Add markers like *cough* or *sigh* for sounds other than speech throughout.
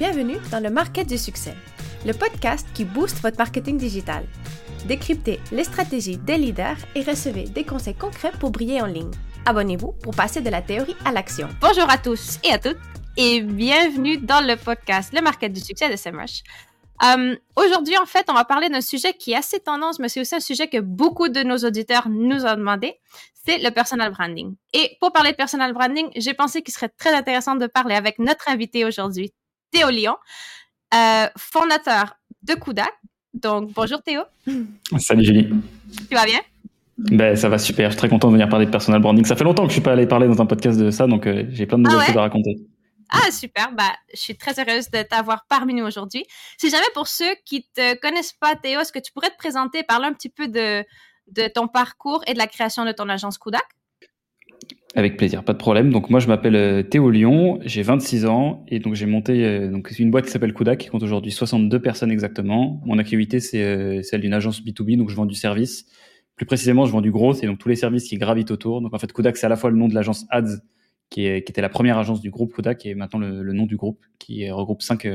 Bienvenue dans le Market du succès, le podcast qui booste votre marketing digital. Décryptez les stratégies des leaders et recevez des conseils concrets pour briller en ligne. Abonnez-vous pour passer de la théorie à l'action. Bonjour à tous et à toutes et bienvenue dans le podcast Le Market du succès de SEMrush. Euh, Aujourd'hui, en fait, on va parler d'un sujet qui est assez tendance, mais c'est aussi un sujet que beaucoup de nos auditeurs nous ont demandé. C'est le personal branding. Et pour parler de personal branding, j'ai pensé qu'il serait très intéressant de parler avec notre invité aujourd'hui, Théo Lyon, euh, fondateur de Kudak. Donc, bonjour Théo. Salut Julie. Tu vas bien? Ben, ça va super. Je suis très content de venir parler de personal branding. Ça fait longtemps que je suis pas allé parler dans un podcast de ça, donc euh, j'ai plein de nouvelles ah choses à raconter. Ah, super. Bah, je suis très heureuse de t'avoir parmi nous aujourd'hui. Si jamais pour ceux qui te connaissent pas, Théo, est-ce que tu pourrais te présenter, parler un petit peu de, de ton parcours et de la création de ton agence Kudak? Avec plaisir, pas de problème. Donc moi je m'appelle euh, Théo Lyon, j'ai 26 ans et donc j'ai monté euh, donc une boîte qui s'appelle Kudak qui compte aujourd'hui 62 personnes exactement. Mon activité c'est euh, celle d'une agence B2B donc je vends du service. Plus précisément, je vends du gros, c'est donc tous les services qui gravitent autour. Donc en fait Kudak c'est à la fois le nom de l'agence Ads qui, est, qui était la première agence du groupe Kodak et maintenant le, le nom du groupe qui regroupe cinq,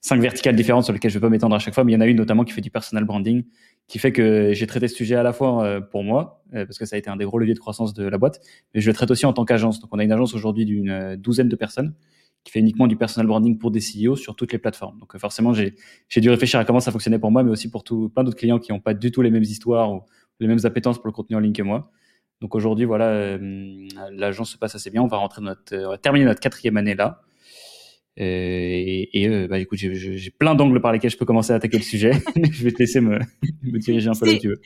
cinq verticales différentes sur lesquelles je vais pas m'étendre à chaque fois, mais il y en a une notamment qui fait du personal branding, qui fait que j'ai traité ce sujet à la fois euh, pour moi, euh, parce que ça a été un des gros leviers de croissance de la boîte, mais je le traite aussi en tant qu'agence. Donc on a une agence aujourd'hui d'une euh, douzaine de personnes qui fait uniquement du personal branding pour des CEO sur toutes les plateformes. Donc forcément, j'ai dû réfléchir à comment ça fonctionnait pour moi, mais aussi pour tout, plein d'autres clients qui n'ont pas du tout les mêmes histoires ou les mêmes appétences pour le contenu en ligne que moi. Donc aujourd'hui, voilà, l'agence se passe assez bien. On va rentrer notre, on va terminer notre quatrième année là. Euh, et, et euh, bah, écoute, j'ai plein d'angles par lesquels je peux commencer à attaquer le sujet. *laughs* je vais te laisser me, me diriger un peu là où tu veux.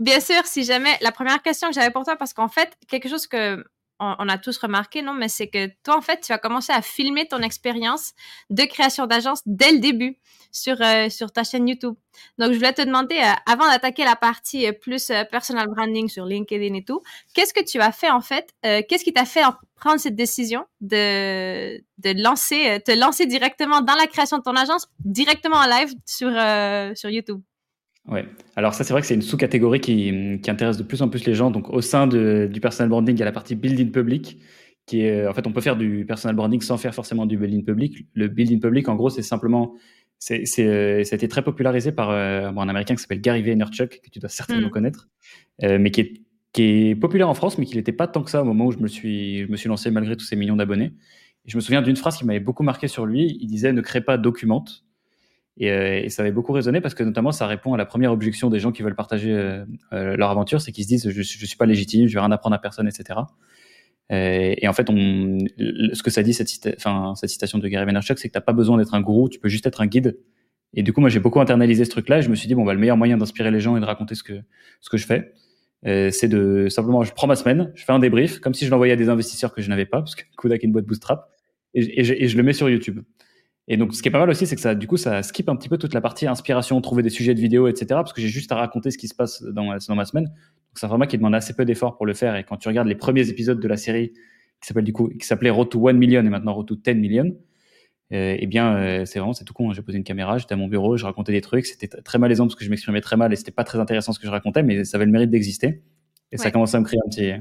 Bien sûr, si jamais, la première question que j'avais pour toi, parce qu'en fait, quelque chose que on, a tous remarqué, non, mais c'est que toi, en fait, tu vas commencer à filmer ton expérience de création d'agence dès le début sur, euh, ta chaîne YouTube. Donc, je voulais te demander, avant d'attaquer la partie plus personal branding sur LinkedIn et tout, qu'est-ce que tu as fait, en fait? qu'est-ce qui t'a fait prendre cette décision de, lancer, euh, te lancer directement dans la création de ton agence, directement en live euh, sur YouTube? Ouais. Alors ça, c'est vrai que c'est une sous-catégorie qui, qui, intéresse de plus en plus les gens. Donc au sein de, du personal branding, il y a la partie building public, qui est, en fait, on peut faire du personal branding sans faire forcément du building public. Le building public, en gros, c'est simplement, c'est, c'est, euh, ça a été très popularisé par un Américain qui s'appelle Gary Vaynerchuk, que tu dois certainement hmm. connaître, mais qui est qui est populaire en France, mais qui n'était pas tant que ça au moment où je me suis, je me suis lancé malgré tous ces millions d'abonnés. Et je me souviens d'une phrase qui m'avait beaucoup marqué sur lui. Il disait ne crée pas documente. Et, euh, et, ça avait beaucoup résonné parce que notamment ça répond à la première objection des gens qui veulent partager euh, euh, leur aventure, c'est qu'ils se disent je, je suis pas légitime, je vais rien apprendre à personne, etc. et en fait, ce que ça dit cette, citation de Gary Vaynerchuk, c'est que t'as pas besoin d'être un gourou, tu peux juste être un guide. Et du coup, moi, j'ai beaucoup internalisé ce truc-là. Et je me suis dit bon, bah, le meilleur moyen d'inspirer les gens et de raconter ce que je fais, c'est de simplement, je prends ma semaine, je fais un débrief, comme si je l'envoyais à des investisseurs que je n'avais pas, parce que Kodak est une boîte bootstrap, et, je, le mets sur YouTube. Et donc, ce qui est pas mal aussi, c'est que ça, du coup, ça skip un petit peu toute la partie inspiration, trouver des sujets de vidéo, etc., parce que j'ai juste à raconter ce qui se passe dans, dans ma semaine. Donc, c'est un format qui demande assez peu d'efforts pour le faire. Et quand tu regardes les premiers épisodes de la série, qui s'appelle du coup, qui s'appelait Road to 1 Million et maintenant Road to 10 Million, euh, eh bien, euh, c'est vraiment, c'est tout con. Hein. J'ai posé une caméra, j'étais à mon bureau, je racontais des trucs. C'était très malaisant parce que je m'exprimais très mal et c'était pas très intéressant ce que je racontais, mais ça avait le mérite d'exister. Et ça commence à me créer un petit,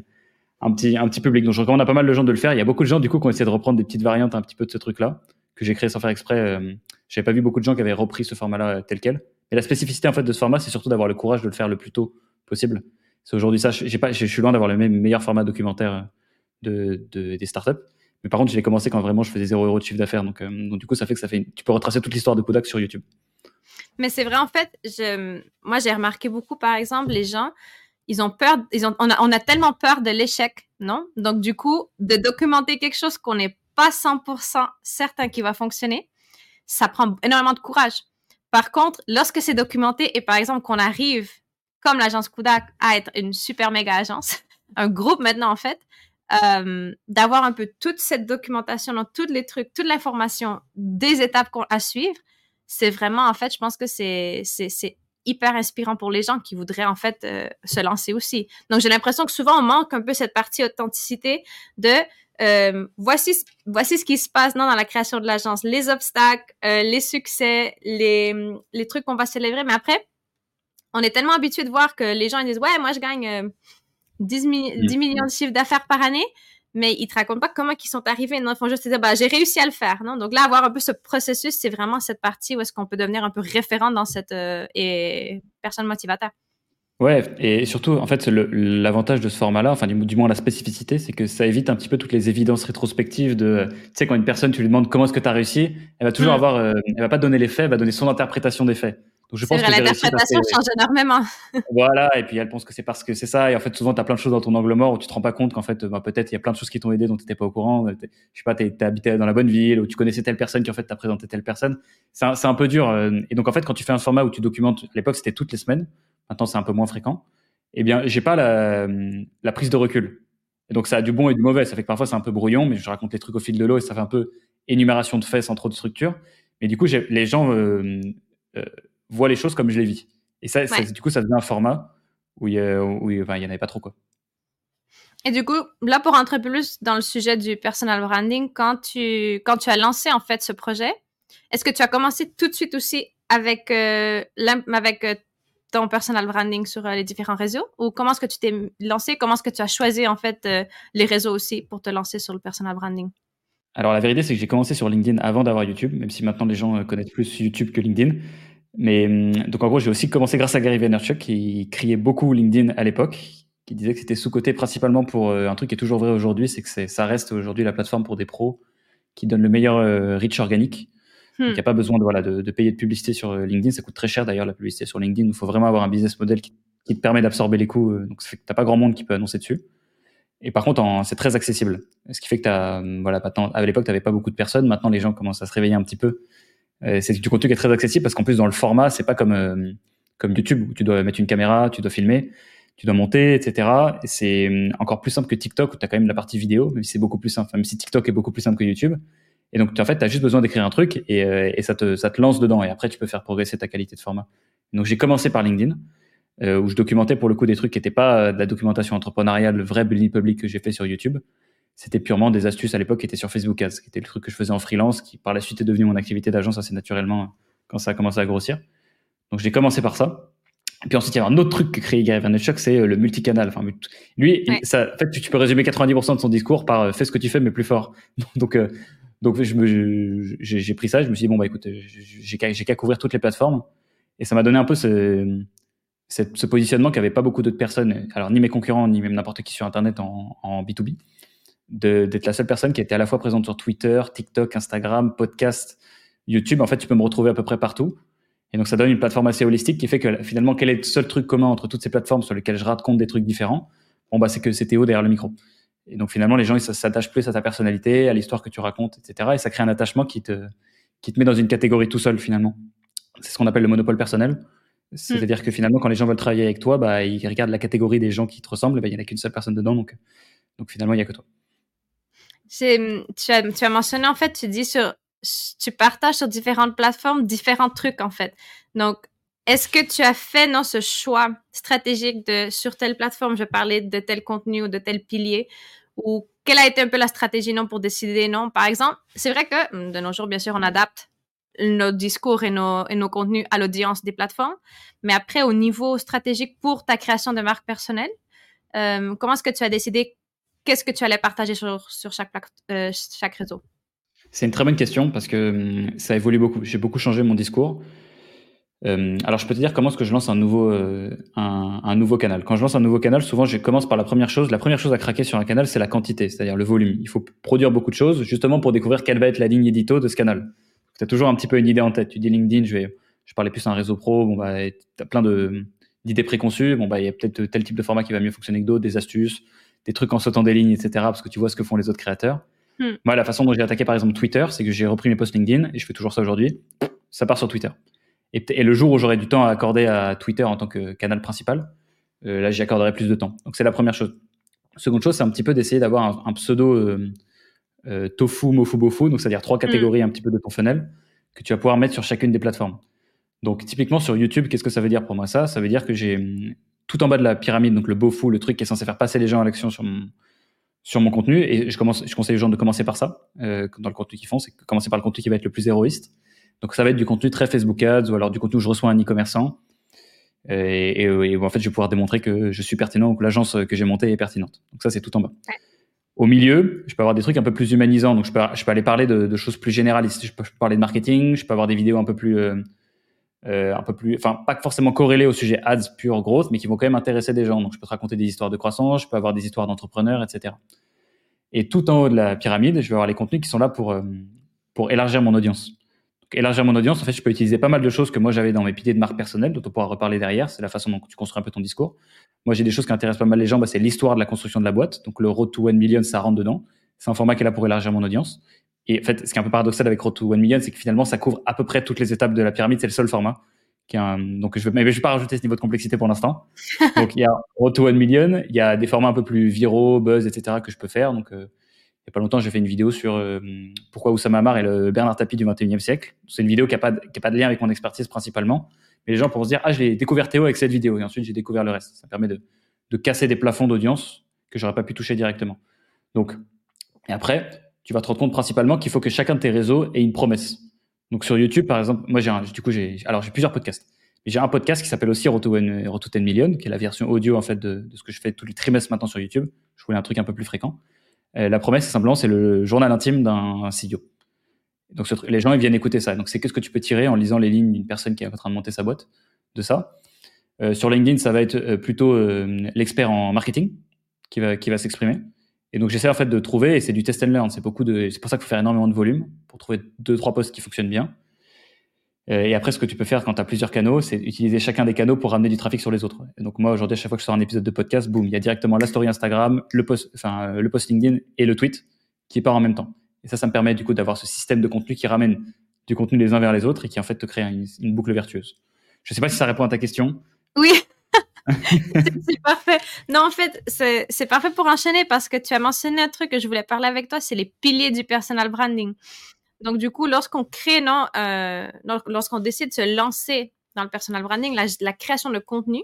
un petit, un petit public. Donc je recommande à pas mal de gens de le faire. Il y a beaucoup de gens du coup qui ont essayé de reprendre des petites variantes un petit peu de ce truc-là que j'ai créé sans faire exprès. Euh, J'avais pas vu beaucoup de gens qui avaient repris ce format-là euh, tel quel. Et la spécificité en fait de ce format, c'est surtout d'avoir le courage de le faire le plus tôt possible. C'est aujourd'hui ça. J'ai pas, je suis loin d'avoir le meilleur format documentaire de, de, des startups. Mais par contre, je l'ai commencé quand vraiment je faisais 0 euros de chiffre d'affaires. Donc, euh, donc, du coup, ça fait que ça fait. Tu peux retracer toute l'histoire de Kodak sur YouTube. Mais c'est vrai, en fait, moi, j'ai remarqué beaucoup, par exemple, les gens, ils ont peur, ils ont, on, a, on a tellement peur de l'échec, non? Donc, du coup, de documenter quelque chose qu'on n'est pas 100% certain qu'il va fonctionner, ça prend énormément de courage. Par contre, lorsque c'est documenté et par exemple qu'on arrive, comme l'agence Kudak, à être une super méga agence, *laughs* un groupe maintenant en fait, euh, d'avoir un peu toute cette documentation, donc tous les trucs, toute l'information des étapes à suivre, c'est vraiment en fait, je pense que c'est hyper inspirant pour les gens qui voudraient en fait euh, se lancer aussi. Donc j'ai l'impression que souvent on manque un peu cette partie authenticité de euh, voici voici ce qui se passe dans, dans la création de l'agence, les obstacles, euh, les succès, les les trucs qu'on va célébrer. Mais après, on est tellement habitué de voir que les gens ils disent ouais moi je gagne 10, 10 millions de chiffres d'affaires par année. Mais ils te racontent pas comment ils sont arrivés. Non, ils font juste dire, bah, j'ai réussi à le faire. Non? Donc là, avoir un peu ce processus, c'est vraiment cette partie où est-ce qu'on peut devenir un peu référent dans cette euh, et personne motivateur. Ouais, et surtout, en fait, l'avantage de ce format-là, enfin, du, moins la spécificité, c'est que ça évite un petit peu toutes les évidences rétrospectives de, tu sais, quand une personne, tu lui demandes comment est-ce que tu as réussi, elle va toujours mm. avoir, euh, elle va pas donner les faits, elle va donner son interprétation des faits. Donc, je pense vrai, l'interprétation change énormément. *laughs* voilà, et puis elle pense que c'est parce que c'est ça, et en fait, souvent, tu as plein de choses dans ton angle mort où tu te rends pas compte qu'en fait, bah, peut-être il y a plein de choses qui t'ont aidé dont tu n'étais pas au courant. Je sais pas, tu habité dans la bonne ville, ou tu connaissais telle personne qui en fait t'a présenté telle personne. C'est un, un, peu dur. Euh, et donc, en fait, quand tu fais un format où tu documentes, à l'époque, c'était toutes les semaines. Maintenant, c'est un peu moins fréquent eh bien, j'ai pas la, la, prise de recul. Et donc, ça a du bon et du mauvais. Ça fait que parfois, c'est un peu brouillon, mais je raconte les trucs au fil de l'eau et ça fait un peu énumération de faits sans trop de structure. Mais du coup, les gens euh, euh, voient les choses comme je les vis. Et ça, du coup, ça devient un format où il y, où, il y en avait pas trop, quoi. Et du coup, là, pour entrer plus dans le sujet du personal branding, quand tu, quand tu as lancé, en fait, ce projet, est-ce que tu as commencé tout de suite aussi avec, euh, avec euh, ton personal branding sur euh, les différents réseaux? Ou comment est-ce que tu t'es lancé? Comment est-ce que tu as choisi en fait euh, les réseaux aussi pour te lancer sur le personal branding? Alors la vérité c'est que j'ai commencé sur LinkedIn avant d'avoir YouTube même si maintenant les gens connaissent plus YouTube que LinkedIn mais hum, donc en gros j'ai aussi commencé grâce à Gary Vaynerchuk qui criait beaucoup LinkedIn à l'époque qui disait que c'était sous-côté principalement pour un truc qui est toujours vrai aujourd'hui c'est que ça reste aujourd'hui la plateforme pour des pros qui donne le meilleur reach organique il n'y a hmm. pas besoin de, voilà, de, payer de publicité sur euh, LinkedIn. Ça coûte très cher d'ailleurs la publicité sur LinkedIn. Il faut vraiment avoir un business model qui, te permet d'absorber les coûts. Euh, donc ça fait que tu n'as pas grand monde qui peut annoncer dessus. Et par contre, c'est très accessible. Ce qui fait que as, hum, voilà, à l'époque, tu n'avais pas beaucoup de personnes. Maintenant, les gens commencent à se réveiller un petit peu. Euh, c'est du contenu qui est très accessible parce qu'en plus, dans le format, c'est pas comme, comme YouTube où tu dois mettre une caméra, tu dois filmer, tu dois monter, etc. Et c'est hum, encore plus simple que TikTok où tu as quand même la partie vidéo, même si c'est beaucoup plus simple, même si TikTok est beaucoup plus simple que YouTube. Et donc, en fait, tu as juste besoin d'écrire un truc et, euh, ça, te, ça te lance dedans. Et après, tu peux faire progresser ta qualité de format. Donc, j'ai commencé par LinkedIn, euh, où je documentais pour le coup des trucs qui n'étaient pas euh, de la documentation entrepreneuriale, le vrai building public que j'ai fait sur YouTube. C'était purement des astuces à l'époque qui étaient sur Facebook Ads, qui était le truc que je faisais en freelance, qui par la suite est devenu mon activité d'agence assez naturellement quand ça a commencé à grossir. Donc, j'ai commencé par ça. Et puis ensuite, il y a un autre truc que crée Gary Vaynerchuk, c'est le multicanal. Enfin, lui, ça, en fait, tu, peux résumer 90% de son discours par fais ce que tu fais, mais plus fort. *laughs* Donc, donc j'ai pris ça, je me suis dit bon bah écoute, j'ai qu'à couvrir toutes les plateformes et ça m'a donné un peu ce, ce positionnement qu'avaient pas beaucoup d'autres personnes, alors ni mes concurrents ni même n'importe qui sur internet en, en B2B, d'être la seule personne qui était à la fois présente sur Twitter, TikTok, Instagram, podcast, YouTube. En fait, tu peux me retrouver à peu près partout. Et donc ça donne une plateforme assez holistique qui fait que finalement quel est le seul truc commun entre toutes ces plateformes sur lesquelles je raconte des trucs différents? Bon bah c'est que c'est Théo derrière le micro. Et donc finalement, les gens ils s'attachent plus à ta personnalité, à l'histoire que tu racontes, etc. Et ça crée un attachement qui te, qui te met dans une catégorie tout seul finalement. C'est ce qu'on appelle le monopole personnel. C'est-à-dire mm. que finalement, quand les gens veulent travailler avec toi, bah, ils regardent la catégorie des gens qui te ressemblent, bah, il n'y en a qu'une seule personne dedans, donc, donc finalement, il n'y a que toi. Tu as, tu as mentionné, en fait, tu dis sur, tu partages sur différentes plateformes différents trucs, en fait. Donc, est-ce que tu as fait non ce choix stratégique de sur telle plateforme je parlais de tel contenu ou de tel pilier ou quelle a été un peu la stratégie non pour décider non? Par exemple c'est vrai que hum, de nos jours bien sûr on adapte nos discours et nos, et nos contenus à l'audience des plateformes mais après au niveau stratégique pour ta création de marque personnelle euh, comment est-ce que tu as décidé qu'est-ce que tu allais partager sur, sur chaque, euh, chaque réseau? C'est une très bonne question parce que hum, ça évolue beaucoup j'ai beaucoup changé mon discours euh, alors, je peux te dire comment est-ce que je lance un nouveau, euh, un, nouveau canal. Quand je lance un nouveau canal, souvent, je commence par la première chose. La première chose à craquer sur un canal, c'est la quantité, c'est-à-dire le volume. Il faut produire beaucoup de choses, justement pour découvrir quelle va être la ligne édito de ce canal. Tu as toujours un petit peu une idée en tête. Tu dis LinkedIn, je vais, je parlais plus à un réseau pro. Bon, bah, tu as plein d'idées préconçues. Bon, bah, il y a peut-être tel type de format qui va mieux fonctionner que d'autres, des astuces, des trucs en sautant des lignes, etc. Parce que tu vois ce que font les autres créateurs. Hmm. Moi, la façon dont j'ai attaqué, par exemple, Twitter, c'est que j'ai repris mes posts LinkedIn et je fais toujours ça aujourd'hui. Ça part sur Twitter. Et, le jour où j'aurai du temps à accorder à Twitter en tant que canal principal, euh, là, j'y accorderai plus de temps. Donc, c'est la première chose. Seconde chose, c'est un petit peu d'essayer d'avoir un, pseudo euh, euh, tofu, mofu, bofu, donc c'est-à-dire trois catégories mm. un petit peu de ton funnel que tu vas pouvoir mettre sur chacune des plateformes. Donc, typiquement sur YouTube, qu'est-ce que ça veut dire pour moi ça? Ça veut dire que j'ai tout en bas de la pyramide, donc le bofu, le truc qui est censé faire passer les gens à l'action sur mon, sur mon contenu. Et je, commence, je conseille aux gens de commencer par ça, dans le contenu qu'ils font, c'est commencer par le contenu qui va être le plus héroïste. Donc ça va être du contenu très Facebook Ads ou alors du contenu où je reçois un e-commerçant. Et, en fait, je vais pouvoir démontrer que je suis pertinent ou que l'agence que j'ai montée est pertinente. Donc ça, c'est tout en bas. Au milieu, je peux avoir des trucs un peu plus humanisants. Donc, je peux, je peux aller parler de, de choses plus généralistes. Je peux, parler de marketing. Je peux avoir des vidéos un peu plus, euh, euh, un peu plus, enfin, pas forcément corrélées au sujet ads pure growth, mais qui vont quand même intéresser des gens. Donc, je peux te raconter des histoires de croissance. Je peux avoir des histoires d'entrepreneurs, etc. Et tout en haut de la pyramide, je vais avoir les contenus qui sont là pour, euh, pour élargir mon audience. Élargir mon audience, en fait, je peux utiliser pas mal de choses que moi j'avais dans mes piliers de marque personnelle, dont on pourra reparler derrière. C'est la façon dont tu construis un peu ton discours. Moi, j'ai des choses qui intéressent pas mal les gens. Bah, c'est l'histoire de la construction de la boîte. Donc, le Road to 1 Million, ça rentre dedans. C'est un format qui est là pour élargir mon audience. Et en fait, ce qui est un peu paradoxal avec Road to 1 Million, c'est que finalement, ça couvre à peu près toutes les étapes de la pyramide. C'est le seul format. Qui un... Donc, je ne vais, je vais pas rajouter ce niveau de complexité pour l'instant. *laughs* donc, il y a Road to 1 Million. Il y a des formats un peu plus viraux, buzz, etc. que je peux faire. Donc, euh, il n'y a pas longtemps, j'ai fait une vidéo sur euh, pourquoi Oussama Amar est le Bernard Tapie du 21e siècle. C'est une vidéo qui n'a pas, qui a pas de lien avec mon expertise principalement. Mais les gens pourront se dire, ah, j'ai découvert Théo avec cette vidéo. Et ensuite, j'ai découvert le reste. Ça permet de, de casser des plafonds d'audience que j'aurais pas pu toucher directement. Donc, et après, tu vas te rendre compte principalement qu'il faut que chacun de tes réseaux ait une promesse. Donc sur YouTube, par exemple, moi j'ai du coup j'ai alors j'ai plusieurs podcasts. J'ai un podcast qui s'appelle aussi Roto 10 Million, qui est la version audio en fait de, ce que je fais tous les trimestres maintenant sur YouTube. Je voulais un truc un peu plus fréquent. Euh, la promesse, simplement c'est le journal intime d'un CEO. Donc les gens ils viennent écouter ça. Donc c'est qu'est-ce que tu peux tirer en lisant les lignes d'une personne qui est en train de monter sa boîte de ça. Euh, sur LinkedIn, ça va être euh, plutôt l'expert en marketing qui va, qui va s'exprimer. Et donc j'essaie en fait de trouver, et c'est du test and learn, c'est beaucoup de, c'est pour ça qu'il faut faire énormément de volume pour trouver deux trois posts qui fonctionnent bien. Et après, ce que tu peux faire quand tu as plusieurs canaux, c'est utiliser chacun des canaux pour ramener du trafic sur les autres. Et donc moi aujourd'hui, à chaque fois que je sors un épisode de podcast, boum, il y a directement la story Instagram, le post, enfin le post LinkedIn et le tweet qui part en même temps. Et ça, ça me permet du coup d'avoir ce système de contenu qui ramène du contenu les uns vers les autres et qui en fait te crée une, boucle vertueuse. Je sais pas si ça répond à ta question. Oui, *laughs* c'est parfait. Non, en fait, c'est parfait pour enchaîner parce que tu as mentionné un truc que je voulais parler avec toi, c'est les piliers du personal branding. Donc, du coup, lorsqu'on crée, non, euh, lorsqu'on décide de se lancer dans le personal branding, la, création de contenu,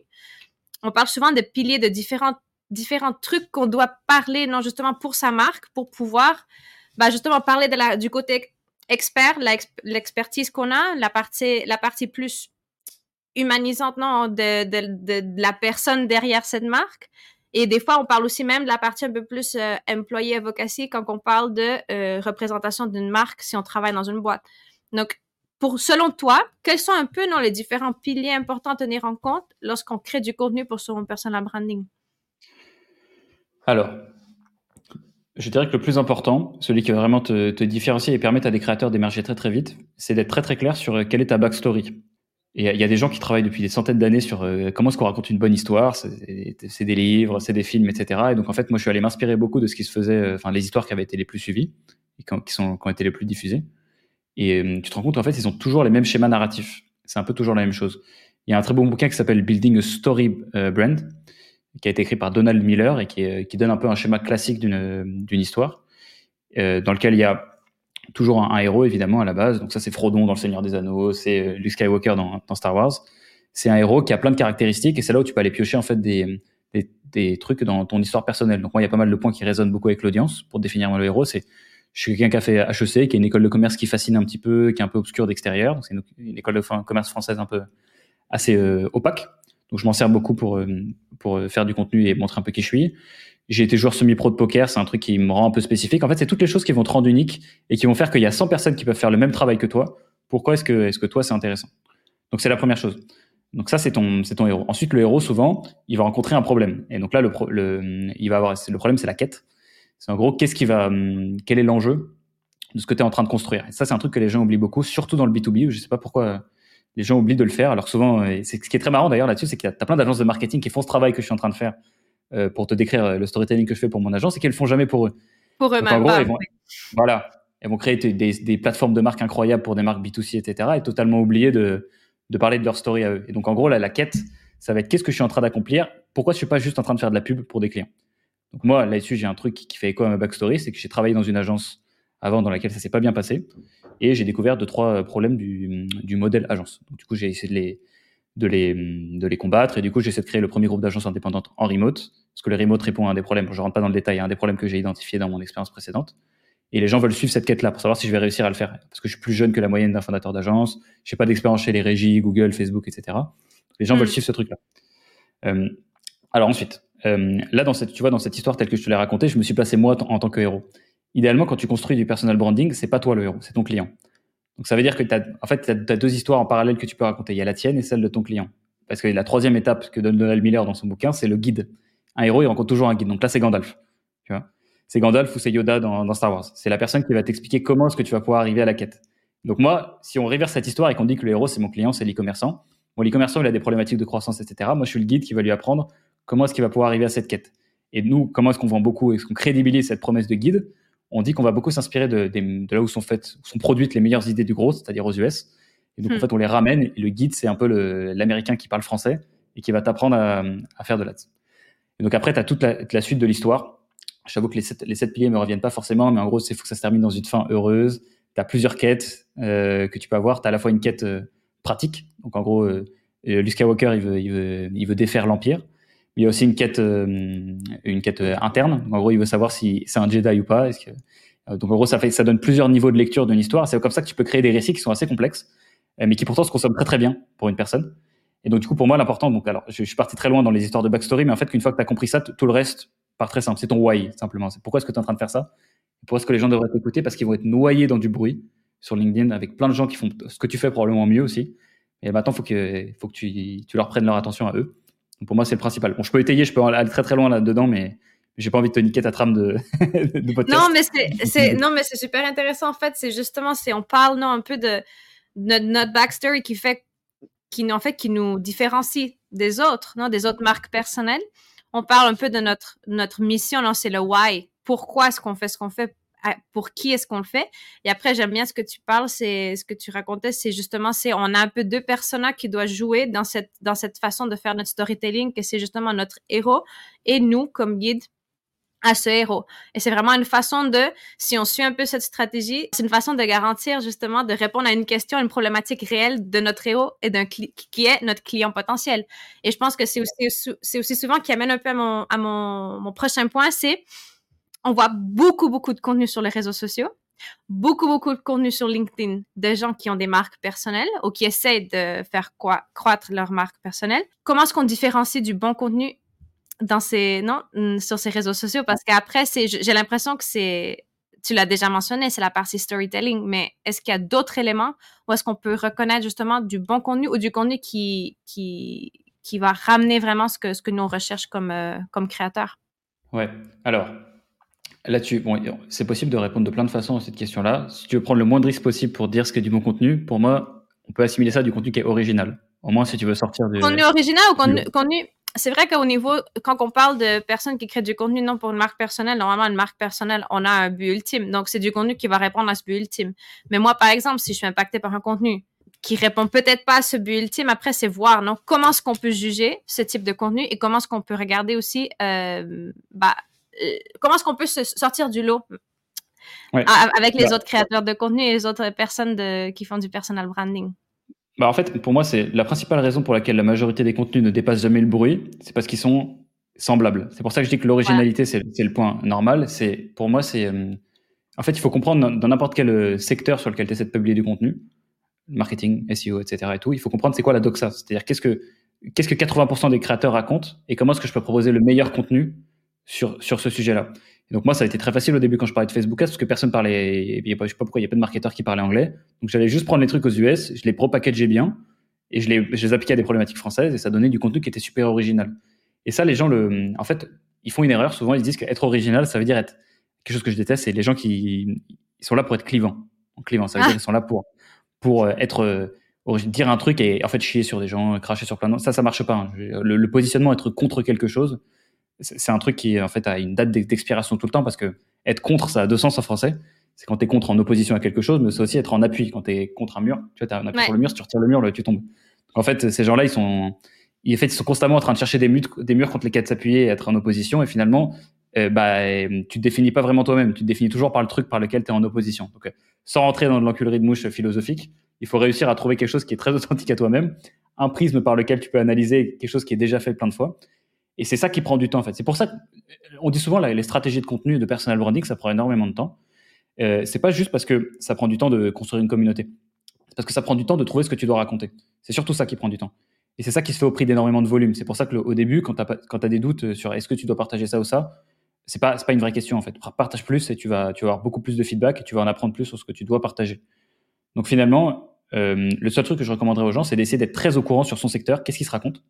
on parle souvent de piliers de différents, différents trucs qu'on doit parler, non, justement, pour sa marque, pour pouvoir, bah, justement, parler de la, du côté expert, l'expertise qu'on a, la partie, la partie plus humanisante non, de, de, de, la personne derrière cette marque. Et des fois, on parle aussi même de la partie un peu plus euh, employé advocacy quand on parle de euh, représentation d'une marque si on travaille dans une boîte. Donc, pour selon toi, quels sont un peu non, les différents piliers importants à tenir en compte lorsqu'on crée du contenu pour son personal branding? Alors, je dirais que le plus important, celui qui va vraiment te, te différencier et permettre à des créateurs d'émerger très très vite, c'est d'être très très clair sur euh, quelle est ta backstory. Et il y a des gens qui travaillent depuis des centaines d'années sur euh, comment est-ce qu'on raconte une bonne histoire. C'est des livres, c'est des films, etc. Et donc en fait, moi, je suis allé m'inspirer beaucoup de ce qui se faisait, euh, enfin les histoires qui avaient été les plus suivies et qui, ont été les plus diffusées. Et euh, tu te rends compte, en fait, ils ont toujours les mêmes schémas narratifs. C'est un peu toujours la même chose. Il y a un très bon bouquin qui s'appelle Building a Story Brand, qui a été écrit par Donald Miller et qui, qui donne un peu un schéma classique d'une histoire, dans lequel il y a toujours un, héros évidemment à la base. Donc ça c'est Frodon dans Le Seigneur des Anneaux, c'est euh, Luke Skywalker dans, Star Wars. C'est un héros qui a plein de caractéristiques et c'est là où tu peux aller piocher en fait des, des, des, trucs dans ton histoire personnelle. Donc moi il y a pas mal de points qui résonnent beaucoup avec l'audience pour définir le héros. C'est je suis quelqu'un qui a fait HEC, qui est une école de commerce qui fascine un petit peu, qui est un peu obscure d'extérieur. C'est une, école de commerce française un peu assez euh, opaque. Donc je m'en sers beaucoup pour euh, pour faire du contenu et montrer un peu qui je suis. J'ai été joueur semi-pro de poker, c'est un truc qui me rend un peu spécifique. En fait, c'est toutes les choses qui vont te rendre unique et qui vont faire qu'il y a 100 personnes qui peuvent faire le même travail que toi. Pourquoi est-ce que, est-ce que toi, c'est intéressant? Donc, c'est la première chose. Donc ça, c'est ton, ton héros. Ensuite, le héros, souvent, il va rencontrer un problème. Et donc là, le, le, il va avoir, le problème, c'est la quête. C'est en gros, qu'est-ce qui va, quel est l'enjeu de ce que tu es en train de construire? Et ça, c'est un truc que les gens oublient beaucoup, surtout dans le B2B, où je sais pas pourquoi les gens oublient de le faire. Alors souvent, ce qui est très marrant d'ailleurs là-dessus, c'est qu'il y a plein d'agences de marketing qui font ce travail que je suis en train de faire euh, pour te décrire euh, le storytelling que je fais pour mon agence, c'est qu'elles le font jamais pour eux. Pour eux-mêmes. Voilà. Elles vont créer des, des, plateformes de marques incroyables pour des marques B2C, etc. et totalement oublier de, de parler de leur story à eux. Et donc, en gros, là, la quête, ça va être qu'est-ce que je suis en train d'accomplir? Pourquoi je suis pas juste en train de faire de la pub pour des clients? Donc, moi, là-dessus, j'ai un truc qui fait écho à ma backstory, c'est que j'ai travaillé dans une agence avant dans laquelle ça s'est pas bien passé. Et j'ai découvert deux, trois problèmes du, du modèle agence. Donc, du coup, j'ai essayé de les, de les, de les combattre. Et du coup, j'essaie de créer le premier groupe d'agences indépendantes en remote, parce que le remote répond à un des problèmes. Je rentre pas dans le détail, à un des problèmes que j'ai identifié dans mon expérience précédente. Et les gens veulent suivre cette quête-là pour savoir si je vais réussir à le faire. Parce que je suis plus jeune que la moyenne d'un fondateur d'agence. J'ai pas d'expérience chez les régies, Google, Facebook, etc. Les gens hmm. veulent suivre ce truc-là. Euh, alors ensuite, là, dans cette, tu vois, dans cette histoire telle que je te l'ai racontée, je me suis placé moi en tant que héros. Idéalement, quand tu construis du personal branding, c'est pas toi le héros, c'est ton client. Donc ça veut dire que tu as, en fait, deux histoires en parallèle que tu peux raconter. Il y a la tienne et celle de ton client. Parce que la troisième étape que donne Donald Miller dans son bouquin, c'est le guide. Un héros, il rencontre toujours un guide. Donc là, c'est Gandalf. Tu vois? C'est Gandalf ou c'est Yoda dans, Star Wars. C'est la personne qui va t'expliquer comment est-ce que tu vas pouvoir arriver à la quête. Donc moi, si on reverse cette histoire et qu'on dit que le héros, c'est mon client, c'est l'e-commerçant, bon, l'e-commerçant, il a des problématiques de croissance, etc. Moi, je suis le guide qui va lui apprendre comment est-ce qu'il va pouvoir arriver à cette quête. Et nous, comment est-ce qu'on vend beaucoup, est-ce qu'on crédibilise cette promesse de guide? On dit qu'on va beaucoup s'inspirer de, là où sont faites, sont produites les meilleures idées du gros, c'est-à-dire aux US. Et donc, en hmm. fait, on les ramène. Et le guide, c'est un peu l'américain qui parle français et qui va t'apprendre à, faire de l'ads. Et donc, après, tu as toute la, suite de l'histoire. J'avoue que les sept, les sept piliers me reviennent pas forcément, mais en gros, il faut que ça se termine dans une fin heureuse. Tu as plusieurs quêtes euh, que tu peux avoir. Tu as à la fois une quête euh, pratique. Donc, en gros, euh, Luke Skywalker, il veut, il veut, il veut défaire l'Empire. Il y a aussi une quête, une quête interne. Donc, en gros, il veut savoir si c'est un Jedi ou pas. Que... Donc, en gros, ça, fait, ça donne plusieurs niveaux de lecture d'une histoire. C'est comme ça que tu peux créer des récits qui sont assez complexes, mais qui pourtant se consomment très très bien pour une personne. Et donc, du coup, pour moi, l'important, donc, alors, je, suis parti très loin dans les histoires de backstory, mais en fait, qu'une fois que tu as compris ça, tout le reste part très simple. C'est ton why, simplement. C'est pourquoi est-ce que tu es en train de faire ça? Pourquoi est-ce que les gens devraient t'écouter? Parce qu'ils vont être noyés dans du bruit sur LinkedIn avec plein de gens qui font ce que tu fais probablement mieux aussi. Et maintenant, il faut que, faut que tu, tu, leur prennes leur attention à eux. Donc, pour moi, c'est le principal. Bon, je peux étayer, je peux aller très très loin là-dedans, mais j'ai pas envie de te niquer ta trame de, *laughs* de podcast. Non, mais c'est, *laughs* non, mais c'est super intéressant. En fait, c'est justement, c'est, on parle, non, un peu de, notre, notre backstory qui fait qui en fait qui nous différencie des autres, non, des autres marques personnelles. On parle un peu de notre notre mission, non, c'est le why. Pourquoi est-ce qu'on fait ce qu'on fait? Pour qui est-ce qu'on le fait et après j'aime bien ce que tu parles c'est ce que tu racontais c'est justement c'est on a un peu deux personnages qui doivent jouer dans cette dans cette façon de faire notre storytelling que c'est justement notre héros et nous comme guide à ce héros. Et c'est vraiment une façon de, si on suit un peu cette stratégie, c'est une façon de garantir justement de répondre à une question, une problématique réelle de notre héros et d'un qui est notre client potentiel. Et je pense que c'est aussi, c'est aussi souvent qui amène un peu à mon, à mon, mon prochain point, c'est on voit beaucoup, beaucoup de contenu sur les réseaux sociaux, beaucoup, beaucoup de contenu sur LinkedIn de gens qui ont des marques personnelles ou qui essaient de faire croître leur marque personnelle. Comment est-ce qu'on différencie du bon contenu dans ces non mm, sur ces réseaux sociaux? Parce qu'après j'ai l'impression que c'est tu l'as déjà mentionné c'est la partie storytelling mais est-ce qu'il y a d'autres éléments où est-ce qu'on peut reconnaître justement du bon contenu ou du contenu qui qui qui va ramener vraiment ce que ce que nous recherche comme euh, comme créateurs? Ouais. Alors Là-dessus, bon, c'est possible de répondre de plein de façons à cette question-là. Si tu veux prendre le moins de risques possible pour dire ce qu'est du bon contenu, pour moi, on peut assimiler ça à du contenu qui est original. Au moins, si tu veux sortir du. Contenu original ou contenu c'est vrai qu'au niveau, quand on parle de personnes qui créent du contenu non pour une marque personnelle, normalement, une marque personnelle, on a un but ultime. Donc, c'est du contenu qui va répondre à ce but ultime. Mais moi, par exemple, si je suis impacté par un contenu qui répond peut-être pas à ce but ultime, après, c'est voir, non, comment est-ce qu'on peut juger ce type de contenu et comment est-ce qu'on peut regarder aussi, euh, bah, comment est-ce qu'on peut se sortir du lot? Avec les bah autres créateurs de contenu et les autres personnes de, qui font du personal branding. Bah en fait, pour moi, c'est la principale raison pour laquelle la majorité des contenus ne dépassent jamais le bruit, c'est parce qu'ils sont semblables. C'est pour ça que je dis que l'originalité, c'est le point normal. C'est Pour moi, c'est... Euh, en fait, il faut comprendre dans n'importe quel euh, secteur sur lequel tu essaies de publier du contenu, marketing, SEO, etc. et tout, il faut comprendre c'est quoi la doxa. C'est-à-dire qu'est-ce que, qu'est-ce que 80% des créateurs racontent et comment est-ce que je peux proposer le meilleur contenu sur, sur ce sujet-là donc moi, ça a été très facile au début quand je parlais de Facebook Ads parce que personne parlait. Je sais pas pourquoi il y a pas de marketeurs qui parlaient anglais. Donc j'allais juste prendre les trucs aux US, je les propackageais bien et je les, je les appliquais à des problématiques françaises et ça donnait du contenu qui était super original. Et ça, les gens le, en fait, ils font une erreur. Souvent, ils disent qu'être original, ça veut dire être quelque chose que je déteste. C'est les gens qui ils sont là pour être clivants. clivant, ça veut dire ah. qu'ils sont là pour pour euh, être euh, dire un truc et en fait chier sur des gens, cracher sur plein de Ça, ça marche pas. Hein. Le, le positionnement, être contre quelque chose c'est un truc qui en fait a une date d'expiration tout le temps parce que être contre ça a deux sens en français. C'est quand tu es contre en opposition à quelque chose mais c'est aussi être en appui. Quand tu es contre un mur tu vois as un appui sur le mur si tu retires le mur là, tu tombes. En fait ces gens là ils sont ils, en fait, ils sont constamment en train de chercher des murs, des murs contre lesquels s'appuyer et être en opposition. Et finalement euh, bah, tu te définis pas vraiment toi-même. Tu te définis toujours par le truc par lequel tu es en opposition. Donc euh, sans rentrer dans de l'enculerie de mouche philosophique il faut réussir à trouver quelque chose qui est très *laughs* authentique à toi-même. Un prisme par lequel tu peux analyser quelque chose qui est déjà fait plein de fois et c'est ça qui prend du temps, en fait. C'est pour ça qu'on dit souvent, là, les stratégies de contenu de personal branding, ça prend énormément de temps. Euh, c'est pas juste parce que ça prend du temps de construire une communauté. C'est parce que ça prend du temps de trouver ce que tu dois raconter. C'est surtout ça qui prend du temps. Et c'est ça qui se fait au prix d'énormément de volume. C'est pour ça qu'au début, quand tu as, des doutes sur est-ce que tu dois partager ça ou ça, c'est pas, pas une vraie question en fait. Partage plus et tu vas, tu vas avoir beaucoup plus de feedback et tu vas en apprendre plus sur ce que tu dois partager. Donc finalement, euh, le seul truc que je recommanderais aux gens, c'est d'essayer d'être très au courant sur son secteur, qu'est-ce qui se raconte?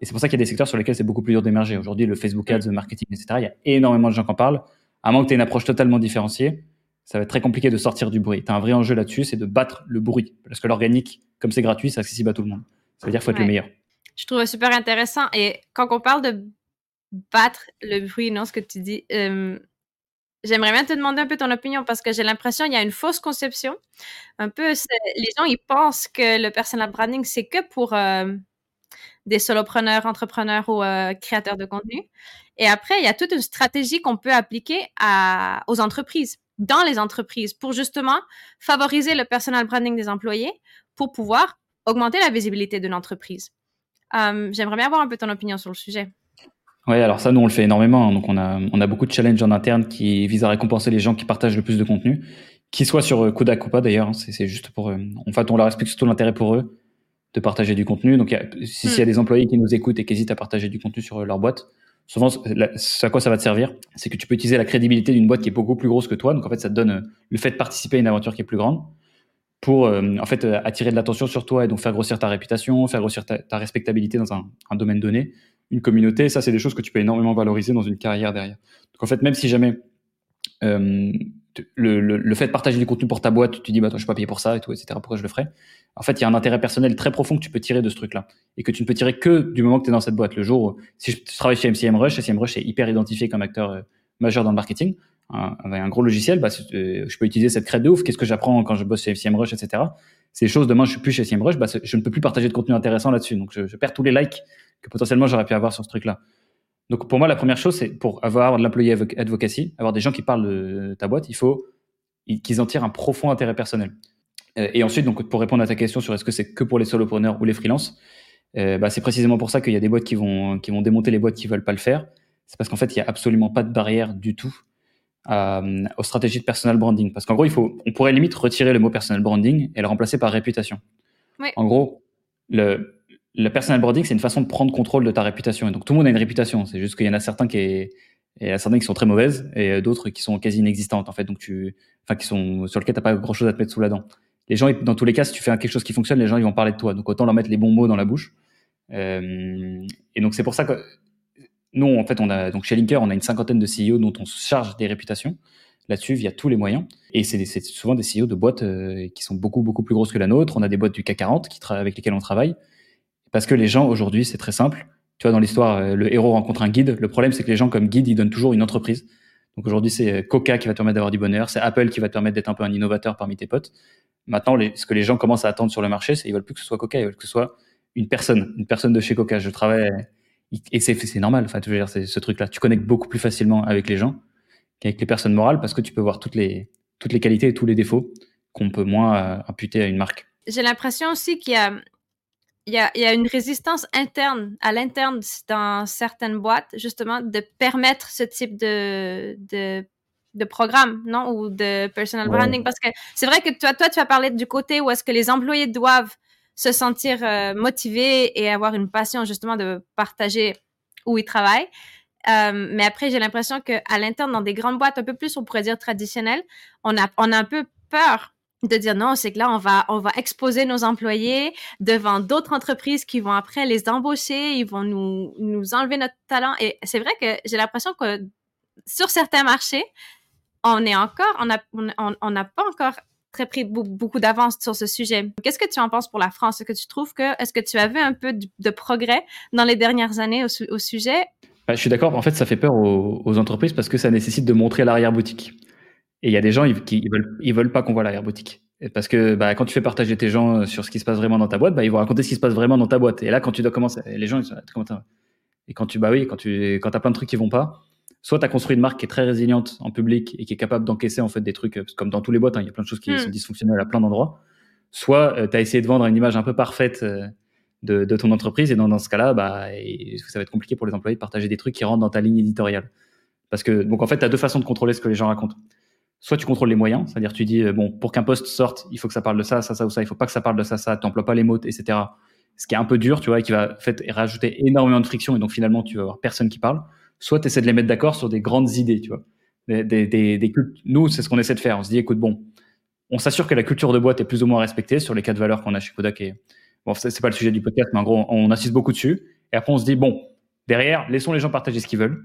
Et c'est pour ça qu'il y a des secteurs sur lesquels c'est beaucoup plus dur d'émerger. Aujourd'hui, le Facebook Ads, le marketing, etc., il y a énormément de gens qui en parlent. À moins que tu aies une approche totalement différenciée, ça va être très compliqué de sortir du bruit. Tu as un vrai enjeu là-dessus, c'est de battre le bruit. Parce que l'organique, comme c'est gratuit, c'est accessible à tout le monde. Ça veut dire qu'il faut être le meilleur. Je trouve super intéressant. Et quand on parle de battre le bruit, non, ce que tu dis, euh, J'aimerais bien te demander un peu ton opinion parce que j'ai l'impression qu'il y a une fausse conception. Un peu, les gens, ils pensent que le personal branding, c'est que pour euh, des solopreneurs, entrepreneurs ou euh, créateurs de contenu. Et après, il y a toute une stratégie qu'on peut appliquer aux entreprises, dans les entreprises, pour justement favoriser le personal branding des employés pour pouvoir augmenter la visibilité de l'entreprise. Euh, j'aimerais bien avoir un peu ton opinion sur le sujet. Oui, alors ça, nous, on le fait énormément. Hein. Donc, on a, beaucoup de challenges en interne qui visent à récompenser les gens qui partagent le plus de contenu, qu'ils soient sur Kodak ou d'ailleurs. Hein. C'est juste pour. eux. en fait, on leur explique surtout l'intérêt pour eux de partager du contenu. Donc, s'il y a hmm. des employés qui nous écoutent et qui hésitent à partager du contenu sur leur boîte, souvent, à quoi ça va te servir C'est que tu peux utiliser la crédibilité d'une boîte qui est beaucoup plus grosse que toi. Donc, en fait, ça te donne euh, le fait de participer à une aventure qui est plus grande pour, euh, en fait, euh, attirer de l'attention sur toi et donc faire grossir ta réputation, faire grossir ta, respectabilité dans un, un domaine donné une communauté. Ça, c'est des choses que tu peux énormément valoriser dans une carrière derrière. Donc, en fait, même si jamais euh, le, le, fait de partager du contenu pour ta boîte, tu dis, bah, toi, je suis pas payé pour ça et tout, etc. Pourquoi je le ferais? En fait, il y a un intérêt personnel très profond que tu peux tirer de ce truc-là et que tu ne peux tirer que du moment que tu es dans cette boîte. Le jour, si je travaille chez MCM Rush, MCM Rush est hyper identifié comme acteur euh, majeur dans le marketing. avec un gros logiciel, bah, euh, je peux utiliser cette crête de ouf. Qu'est-ce que j'apprends quand je bosse chez MCM Rush, etc. Ces choses, demain, je suis plus chez MCM Rush, bah, je ne peux plus partager de contenu intéressant là-dessus. Donc, je, je perds tous les likes que potentiellement j'aurais pu avoir sur ce truc-là. Donc pour moi, la première chose, c'est pour avoir de l'employé advocacy, avoir des gens qui parlent de ta boîte, il faut qu'ils en tirent un profond intérêt personnel. Euh, et ensuite, donc pour répondre à ta question sur est-ce que c'est que pour les solopreneurs ou les freelances, euh, bah, c'est précisément pour ça qu'il y a des boîtes qui vont, qui vont démonter les boîtes qui veulent pas le faire. C'est parce qu'en fait, il y a absolument pas de barrière du tout euh, aux stratégies de personal branding. Parce qu'en gros, il faut, on pourrait limite retirer le mot personal branding et le remplacer par réputation. En gros, le, le personal branding, c'est une façon de prendre contrôle de ta réputation. Et donc tout le monde a une réputation. C'est juste qu'il y en a certains qui, a sont très mauvaises et d'autres qui sont quasi inexistantes en fait. Donc tu, enfin qui sont sur lesquels t'as pas grand chose à te mettre sous la dent. Les gens, dans tous les cas, si tu fais quelque chose qui fonctionne, les gens vont parler de toi. Donc autant leur mettre les bons mots dans la bouche. Euh, et donc c'est pour ça que nous, en fait, on a donc chez Linker, on a une cinquantaine de CEO dont on se charge des réputations là-dessus via tous les moyens. Et c'est souvent des CEO de boîtes euh, qui sont beaucoup beaucoup plus grosses que la nôtre. On a des boîtes du CAC 40 qui avec lesquelles on travaille parce que les gens, aujourd'hui, c'est très simple. Tu vois, dans l'histoire, euh, le héros rencontre un guide. Le problème, c'est que les gens, comme guide, ils donnent toujours une entreprise. Donc aujourd'hui, c'est euh, Coca qui va te permettre d'avoir du bonheur. C'est Apple qui va te permettre d'être un peu un innovateur parmi tes potes. Maintenant, ce que les gens commencent à attendre sur le marché, c'est ils veulent plus que ce soit Coca, ils veulent que ce soit une personne, une personne de chez Coca. Je travaille et c'est normal. Enfin, tu veux dire, c'est ce truc-là. Tu connectes beaucoup plus facilement avec les gens qu'avec les personnes morales parce que tu peux voir toutes les toutes les qualités et tous les défauts qu'on peut moins euh, imputer à une marque. J'ai l'impression aussi qu'il y a il y a, y a, une résistance interne, à l'interne dans certaines boîtes, justement, de permettre ce type de, de, de programme, non? Ou de personal branding. Parce que c'est vrai que toi, toi, tu as parlé du côté où est-ce que les employés doivent se sentir euh, motivés et avoir une passion, justement, de partager où ils travaillent. Euh, mais après, j'ai l'impression qu'à l'interne, dans des grandes boîtes un peu plus, on pourrait dire traditionnelles, on a, on a un peu peur de dire non, c'est que là, on va, on va exposer nos employés devant d'autres entreprises qui vont après les embaucher, ils vont nous, nous enlever notre talent. Et c'est vrai que j'ai l'impression que sur certains marchés, on est encore, on n'a on, pas encore très pris beaucoup d'avance sur ce sujet. Qu'est-ce que tu en penses pour la France? Est-ce que tu trouves que, est-ce que tu as vu un peu de, progrès dans les dernières années au, sujet? Bah, je suis d'accord. En fait, ça fait peur aux entreprises parce que ça nécessite de montrer l'arrière-boutique. Et il y a des gens qui ils veulent, ils veulent pas qu'on voit l'arrière-boutique. Parce que bah, quand tu fais partager tes gens euh, sur ce qui se passe vraiment dans ta boîte, bah, ils vont raconter ce qui se passe vraiment dans ta boîte. Et là, quand tu dois commencer, les gens, ils sont Et quand tu, bah oui, quand tu quand as plein de trucs qui vont pas, soit tu as construit une marque qui est très résiliente en public et qui est capable d'encaisser en fait des trucs, euh, comme dans tous les boîtes, hein, il y a plein de choses qui hmm. sont dysfonctionnelles à plein d'endroits. Soit euh, tu as essayé de vendre une image un peu parfaite de, de, ton entreprise et dans, dans ce cas-là, bah, ça va être compliqué pour les employés de partager des trucs qui rentrent dans ta ligne éditoriale. Parce que, donc en fait, tu as deux façons de contrôler ce que les gens racontent soit tu contrôles les moyens, c'est-à-dire tu dis, euh, bon, pour qu'un poste sorte, il faut que ça parle de ça, ça, ça ou ça, il faut pas que ça parle de ça, ça, tu n'emploies pas les mots, etc. ce qui est un peu dur, tu vois, et qui va fait, rajouter énormément de friction, et donc finalement, tu vas avoir personne qui parle. Soit tu essaies de les mettre d'accord sur des grandes idées, tu vois. Des, des, des, Nous, c'est ce qu'on essaie de faire. On se dit, écoute, bon, on s'assure que la culture de boîte est plus ou moins respectée sur les quatre valeurs qu'on a chez Kodak. Et bon, c'est pas le sujet du podcast, mais en gros, on insiste beaucoup dessus. Et après, on se dit, bon, derrière, laissons les gens partager ce qu'ils veulent.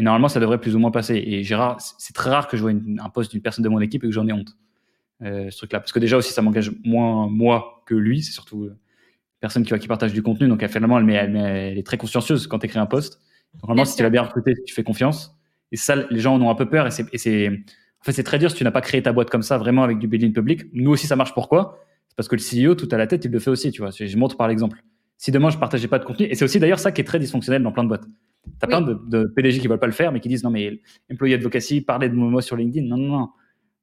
Et normalement, ça devrait plus ou moins passer. Et Gérard, c'est très rare que je vois un poste d'une personne de mon équipe et que j'en ai honte. Euh, ce truc-là. Parce que déjà aussi, ça m'engage moins moi que lui. C'est surtout euh, personne qui, qui partage du contenu. Donc, finalement, elle, elle, elle, est très consciencieuse quand tu écris un poste. Normalement, si tu l'as bien recruté, tu fais confiance. Et ça, les gens en ont un peu peur. Et c'est, en fait, c'est très dur si tu n'as pas créé ta boîte comme ça, vraiment avec du building public. Nous aussi, ça marche. Pourquoi? C'est parce que le CEO, tout à la tête, il le fait aussi. Tu vois, je montre par l'exemple. Si demain je partageais pas de contenu, et c'est aussi d'ailleurs ça qui est très dysfonctionnel dans plein de boîtes. T'as plein de, de, PDG qui veulent pas le faire, mais qui disent non mais employé advocacy, parler de moi sur LinkedIn, non non non,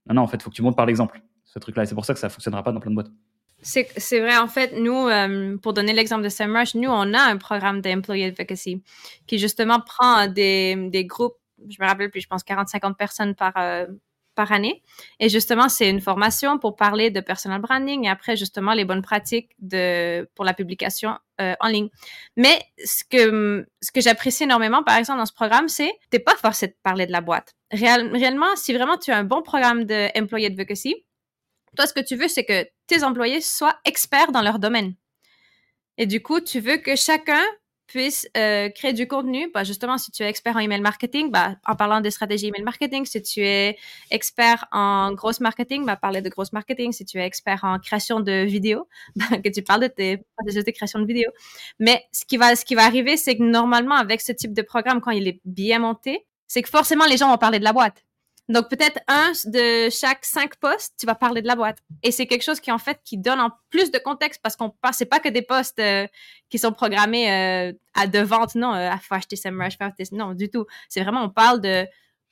non non en fait faut que tu montes par l'exemple ce truc-là. Et c'est pour ça que ça fonctionnera pas dans plein de boîtes. C'est vrai, en fait, nous, euh, pour donner l'exemple de SEMrush, nous, on a un programme d'employee advocacy qui justement prend des, des groupes, je me rappelle plus, je pense 40-50 personnes par, euh, par année. Et justement, c'est une formation pour parler de personal branding et après, justement, les bonnes pratiques de, pour la publication euh, en ligne. Mais ce que, j'apprécie énormément, par exemple, dans ce programme, c'est t'es pas forcé de parler de la boîte. réellement, si vraiment tu as un bon programme de advocacy, toi, ce que tu veux, c'est que tes employés soient experts dans leur domaine. Et du coup, tu veux que chacun puisse euh, créer du contenu. Bah, justement, si tu es expert en email marketing, bah, en parlant des stratégies email marketing. Si tu es expert en grosse marketing, bah, parler de grosse marketing. Si tu es expert en création de vidéos, *laughs* bah, que tu parles de tes processus de création de vidéos. Mais ce qui va, ce qui va arriver, c'est que normalement, avec ce type de programme, quand il est bien monté, c'est que forcément, les gens vont parler de la boîte. Donc peut-être un de chaque cinq postes, tu vas parler de la boîte. Et c'est quelque chose qui en fait qui donne en plus de contexte parce qu'on c'est pas que des postes euh, qui sont programmés euh, à de vente, non, euh, à faut acheter SEMrush, non du tout. C'est vraiment on parle de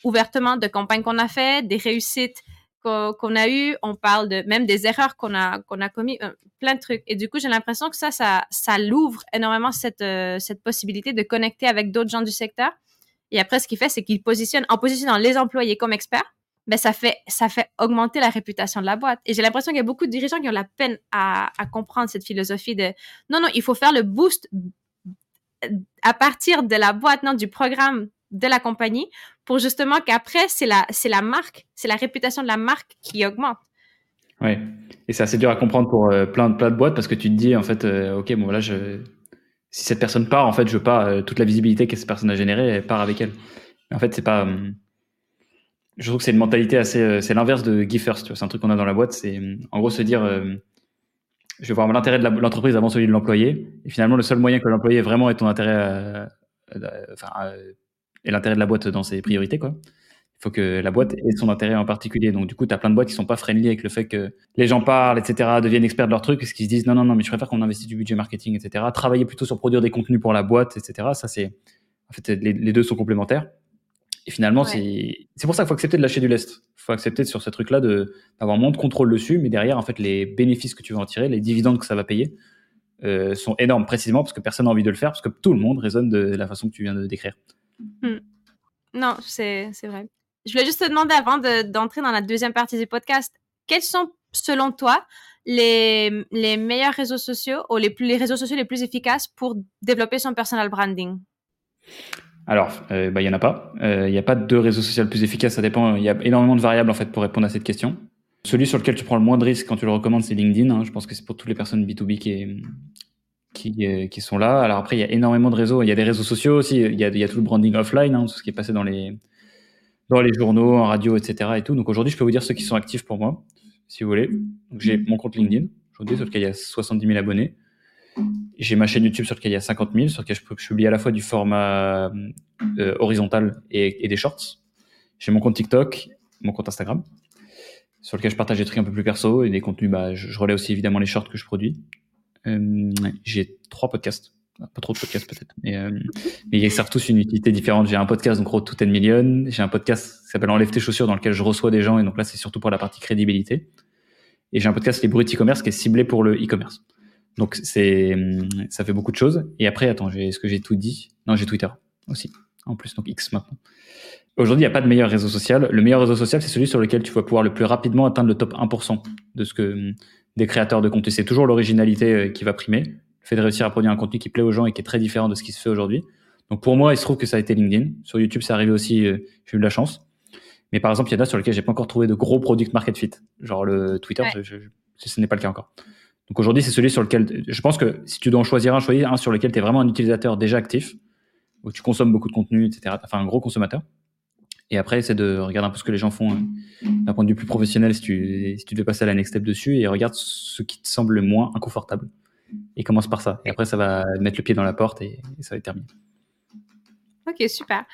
ouvertement de campagnes qu'on a fait, des réussites qu'on a eues, on parle de même des erreurs qu'on a qu'on a commis, plein de trucs. Et du coup j'ai l'impression que ça ça ça l'ouvre énormément cette cette possibilité de connecter avec d'autres gens du secteur et après, ce qu'il fait, c'est qu'il positionne, en positionnant les employés comme experts, ben, ça fait, ça fait augmenter la réputation de la boîte. Et j'ai l'impression qu'il y a beaucoup de dirigeants qui ont la peine à, comprendre cette philosophie de, non, non, il faut faire le boost à partir de la boîte, non, du programme de la compagnie pour justement qu'après, c'est la, c'est la marque, c'est la réputation de la marque qui augmente. Ouais. Et c'est assez dur à comprendre pour euh, plein, de, plein de boîtes parce que tu te dis, en fait, euh, OK, bon, là, je, si cette personne part, en fait, je pas euh, toute la visibilité que cette personne a générée, part avec elle. En fait, c'est pas. Hum, je trouve que c'est une mentalité assez. Euh, c'est l'inverse de give first. C'est un truc qu'on a dans la boîte. C'est hum, en gros se dire, euh, je vais voir l'intérêt de l'entreprise avant celui de l'employé. Et finalement, le seul moyen que l'employé vraiment ait ton intérêt, enfin, et l'intérêt de la boîte dans ses priorités, quoi. Il faut que la boîte ait son intérêt en particulier. Donc, du coup, tu as plein de boîtes qui sont pas friendly avec le fait que les gens parlent, etc., deviennent experts de leur truc, parce qu'ils se disent non, non, non, mais je préfère qu'on investisse du budget marketing, etc. Travailler plutôt sur produire des contenus pour la boîte, etc. Ça, c'est, en fait, les, deux sont complémentaires. Et finalement, c'est, c'est pour ça qu'il faut accepter de lâcher du lest. Il faut accepter sur ce truc-là d'avoir moins de contrôle dessus, mais derrière, en fait, les bénéfices que tu vas en tirer, les dividendes que ça va payer, euh, sont énormes précisément parce que personne n'a envie de le faire, parce que tout le monde raisonne de la façon que tu viens de décrire. Hmm. Non, c'est vrai. Je voulais juste te demander avant d'entrer dans la deuxième partie du podcast, quels sont, selon toi, les, meilleurs réseaux sociaux ou les, réseaux sociaux les plus efficaces pour développer son personal branding? Alors, euh, bah, il n'y en a pas. Euh, il n'y a pas de deux réseaux sociaux plus efficaces. Ça dépend. Il y a énormément de variables en fait pour répondre à cette question. Celui sur lequel tu prends le moins de risques quand tu le recommandes, c'est LinkedIn. Hein. Je pense que c'est pour toutes les personnes B2B qui, qui, euh, qui, sont là. Alors après, il y a énormément de réseaux. Il y a des réseaux sociaux aussi. Il y a, il y a tout le branding offline, hein, tout ce qui est passé dans les, dans les journaux, en radio, etc. Et tout. Donc aujourd'hui, je peux vous dire ceux qui sont actifs pour moi, si vous voulez. J'ai mon compte LinkedIn, aujourd'hui, sur lequel il y a 70 000 abonnés. J'ai ma chaîne YouTube sur laquelle il y a 50 000, sur laquelle je, publie à la fois du format euh, horizontal et, des shorts. J'ai mon compte TikTok, mon compte Instagram, sur lequel je partage des trucs un peu plus perso et des contenus. Bah, je, je relais aussi évidemment les shorts que je produis. Euh, j'ai trois podcasts pas trop de podcasts peut-être, mais, euh, mais ils servent tous une utilité différente. J'ai un podcast, donc Road to 10 Million. J'ai un podcast qui s'appelle Enlève tes chaussures, dans lequel je reçois des gens, et donc là, c'est surtout pour la partie crédibilité. Et j'ai un podcast, Les Bruits e-commerce, qui est ciblé pour le e-commerce. Donc, c'est, ça fait beaucoup de choses. Et après, attends, est-ce que j'ai tout dit? Non, j'ai Twitter aussi. En plus, donc X maintenant. Aujourd'hui, il n'y a pas de meilleur réseau social. Le meilleur réseau social, c'est celui sur lequel tu vas pouvoir le plus rapidement atteindre le top 1% de ce que des créateurs de contenu. C'est toujours l'originalité euh, qui va primer le fait de réussir à produire un contenu qui plaît aux gens et qui est très différent de ce qui se fait aujourd'hui. Donc pour moi, il se trouve que ça a été LinkedIn. Sur YouTube, c'est arrivé aussi, euh, j'ai eu de la chance. Mais par exemple, il y en a sur lesquels j'ai pas encore trouvé de gros product market fit. Genre le Twitter, ce n'est pas le cas encore. Donc aujourd'hui, c'est celui sur lequel je pense que si tu dois en choisir un, choisir un sur lequel tu es vraiment un utilisateur déjà actif, où tu consommes beaucoup de contenu, etc. Enfin, un gros consommateur. Et après, c'est de regarder un peu ce que les gens font hein, d'un point de vue plus professionnel si tu, si tu devais passer à la next step dessus et regarde ce qui te semble le moins inconfortable. Et commence par ça. Et après, ça va mettre le pied dans la porte et, ça va être terminé. Ok, super.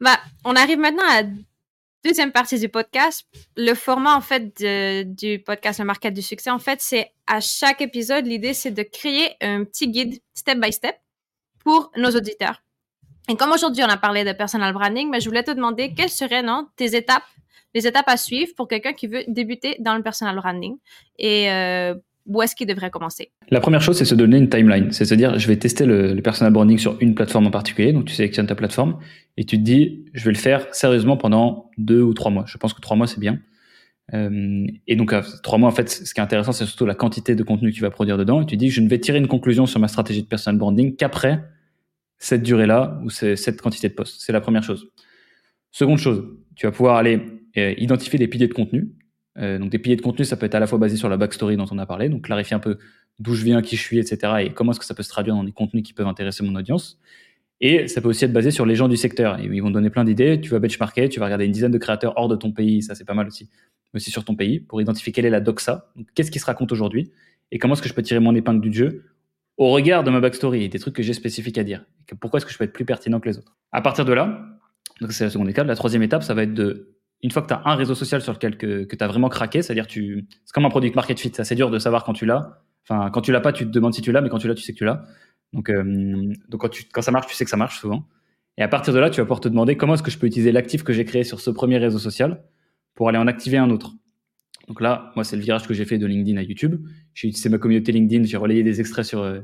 Bah, on arrive maintenant à la deuxième partie du podcast. Le format, en fait, du podcast Le Market du Succès, en fait, c'est à chaque épisode, l'idée, c'est de créer un petit guide step by step pour nos auditeurs. Et comme aujourd'hui, on a parlé de personal branding, mais je voulais te demander quelles seraient non, tes étapes, les étapes à suivre pour quelqu'un qui veut débuter dans le personal branding? Et euh, où est-ce qu'il devrait commencer? La première chose, c'est se donner une timeline. C'est à dire, je vais tester le, personal branding sur une plateforme en particulier. Donc, tu sélectionnes ta plateforme et tu te dis, je vais le faire sérieusement pendant deux ou trois mois. Je pense que trois mois, c'est bien. Euh, et donc, à trois mois, en fait, ce qui est intéressant, c'est surtout la quantité de contenu que tu vas produire dedans. Et tu dis, je ne vais tirer une conclusion sur ma stratégie de personal branding qu'après cette durée-là ou cette quantité de postes. C'est la première chose. Seconde chose, tu vas pouvoir aller euh, identifier des piliers de contenu. Euh, donc des piliers de contenu, ça peut être à la fois basé sur la backstory dont on a parlé, donc clarifier un peu d'où je viens, qui je suis, etc. et comment est-ce que ça peut se traduire dans des contenus qui peuvent intéresser mon audience. Et ça peut aussi être basé sur les gens du secteur. Et ils vont donner plein d'idées. Tu vas benchmarker, tu vas regarder une dizaine de créateurs hors de ton pays, ça c'est pas mal aussi, mais aussi sur ton pays, pour identifier quelle est la doxa. Qu'est-ce qui se raconte aujourd'hui et comment est-ce que je peux tirer mon épingle du jeu au regard de ma backstory et des trucs que j'ai spécifiques à dire? Pourquoi est-ce que je peux être plus pertinent que les autres? À partir de là, donc c'est la seconde étape. La troisième étape, ça va être de, une fois que tu as un réseau social sur lequel que, que tu as vraiment craqué, c'est-à-dire tu, c'est comme un produit market fit, c'est assez dur de savoir quand tu l'as. Enfin, quand tu l'as pas, tu te demandes si tu l'as, mais quand tu l'as, tu sais que tu l'as. Donc, euh, donc quand, tu, quand ça marche, tu sais que ça marche souvent. Et à partir de là, tu vas pouvoir te demander comment est-ce que je peux utiliser l'actif que j'ai créé sur ce premier réseau social pour aller en activer un autre. Donc là, moi, c'est le virage que j'ai fait de LinkedIn à YouTube. J'ai utilisé ma communauté LinkedIn, j'ai relayé des extraits sur, euh,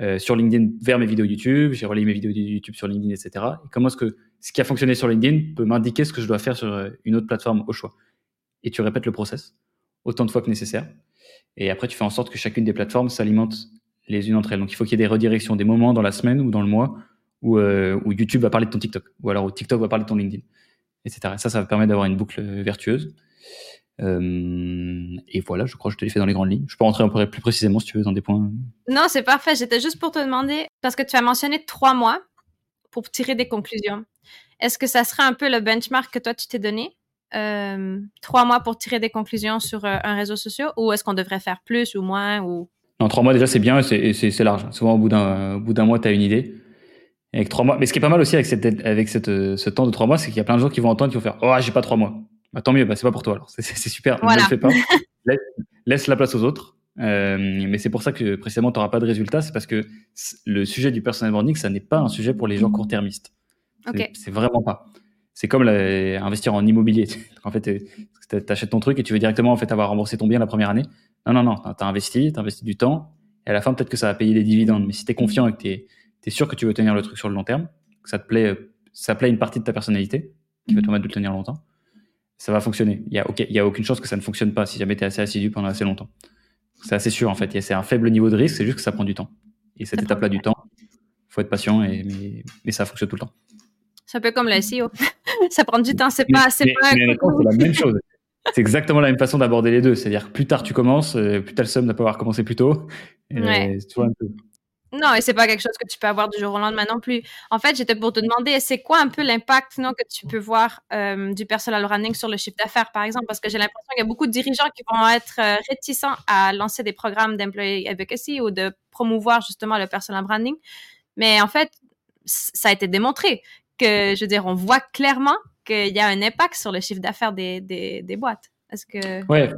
euh, sur LinkedIn vers mes vidéos YouTube, j'ai relayé mes vidéos YouTube sur LinkedIn, etc. Et comment est-ce que ce qui a fonctionné sur LinkedIn peut m'indiquer ce que je dois faire sur euh, une autre plateforme au choix. Et tu répètes le process autant de fois que nécessaire. Et après, tu fais en sorte que chacune des plateformes s'alimente les unes entre elles. Donc, il faut qu'il y ait des redirections, des moments dans la semaine ou dans le mois où, où YouTube va parler de ton TikTok, ou alors où TikTok va parler de ton LinkedIn, etc. Et ça, ça va permettre d'avoir une boucle vertueuse. Euh, et voilà, je crois que je te l'ai fait dans les grandes lignes. Je peux rentrer un peu plus précisément si tu veux dans des points. Non, c'est parfait. J'étais juste pour te demander, parce que tu as mentionné trois mois pour tirer des conclusions. Est-ce que ça serait un peu le benchmark que toi tu t'es donné euh, Trois mois pour tirer des conclusions sur euh, un réseau social ou est-ce qu'on devrait faire plus ou moins ou... Non, trois mois déjà c'est bien et c'est large. Souvent au bout d'un mois, tu as une idée. Avec trois mois. Mais ce qui est pas mal aussi avec, cette, avec cette, ce temps de trois mois, c'est qu'il y a plein de gens qui vont entendre, qui vont faire Oh, j'ai pas trois mois. Bah, tant mieux, bah, c'est pas pour toi alors. C'est super, ne le fais pas. *laughs* Laisse, la place aux autres. Euh, mais c'est pour ça que précisément tu n'auras pas de résultat, c'est parce que le sujet du personal branding, ça n'est pas un sujet pour les gens court-termistes. C'est vraiment pas. C'est comme investir en immobilier. *laughs* en fait, tu achètes ton truc et tu veux directement en fait avoir remboursé ton bien la première année. Non, non, non, tu as investi, tu as investi du temps et à la fin, peut-être que ça va payer des dividendes. Mais si tu es confiant et que tu es, sûr que tu veux tenir le truc sur le long terme, que ça te plaît, ça plaît une partie de ta personnalité qui va te permettre de le tenir longtemps, ça va fonctionner. Il n'y a, a aucune chance que ça ne fonctionne pas si jamais tu es assez assidu pendant assez longtemps. C'est assez sûr en fait. C'est un faible niveau de risque, c'est juste que ça prend du temps. Et cette étape-là du temps, il faut être patient, et, mais, ça fonctionne tout le temps. C'est un peu comme le SEO. *laughs* ça prend du temps, c'est pas. C'est pas c'est la même chose. *laughs* C'est exactement la même façon d'aborder les deux. C'est-à-dire plus tard tu commences, euh, plus tu as le somme de pas avoir commencé plus tôt. Ouais. C'est un peu. Non, et c'est pas quelque chose que tu peux avoir du jour au lendemain non plus. En fait, j'étais pour te demander, c'est quoi un peu l'impact non, que tu peux voir euh, du personal running sur le chiffre d'affaires, par exemple, parce que j'ai l'impression qu'il y a beaucoup de dirigeants qui vont être euh, réticents à lancer des programmes d'employee advocacy ou de promouvoir justement le personal branding. Mais en fait, ça a été démontré que, je veux dire, on voit clairement qu'il y a un impact sur le chiffre d'affaires des, des, boîtes. Est-ce que... Ouais,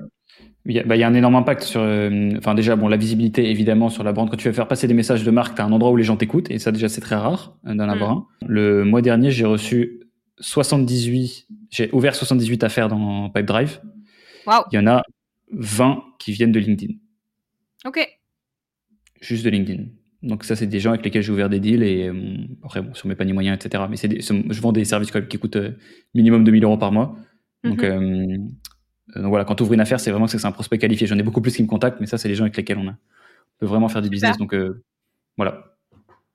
il y, a, bah, il y, a, un énorme impact sur, euh, enfin déjà bon la visibilité évidemment sur la brand. Quand tu veux faire passer des messages de marque, tu as un endroit où les gens t'écoutent et ça déjà c'est très rare euh, d'en avoir mm. un. Le mois dernier j'ai reçu 78, j'ai ouvert 78 affaires dans Pipedrive. Wow. Il y en a 20 qui viennent de LinkedIn. Ok. Juste de LinkedIn. Donc ça c'est des gens avec lesquels j'ai ouvert des deals et euh, après bon sur mes paniers moyens etc. Mais c'est je vends des services quand même qui coûtent minimum 2000 euros par mois. Donc mm-hmm. Euh, donc voilà, quand tu ouvres une affaire, c'est vraiment que c'est un prospect qualifié. J'en ai beaucoup plus qui me contactent, mais ça, c'est les gens avec lesquels on, a, peut vraiment faire du business. Donc, euh, voilà.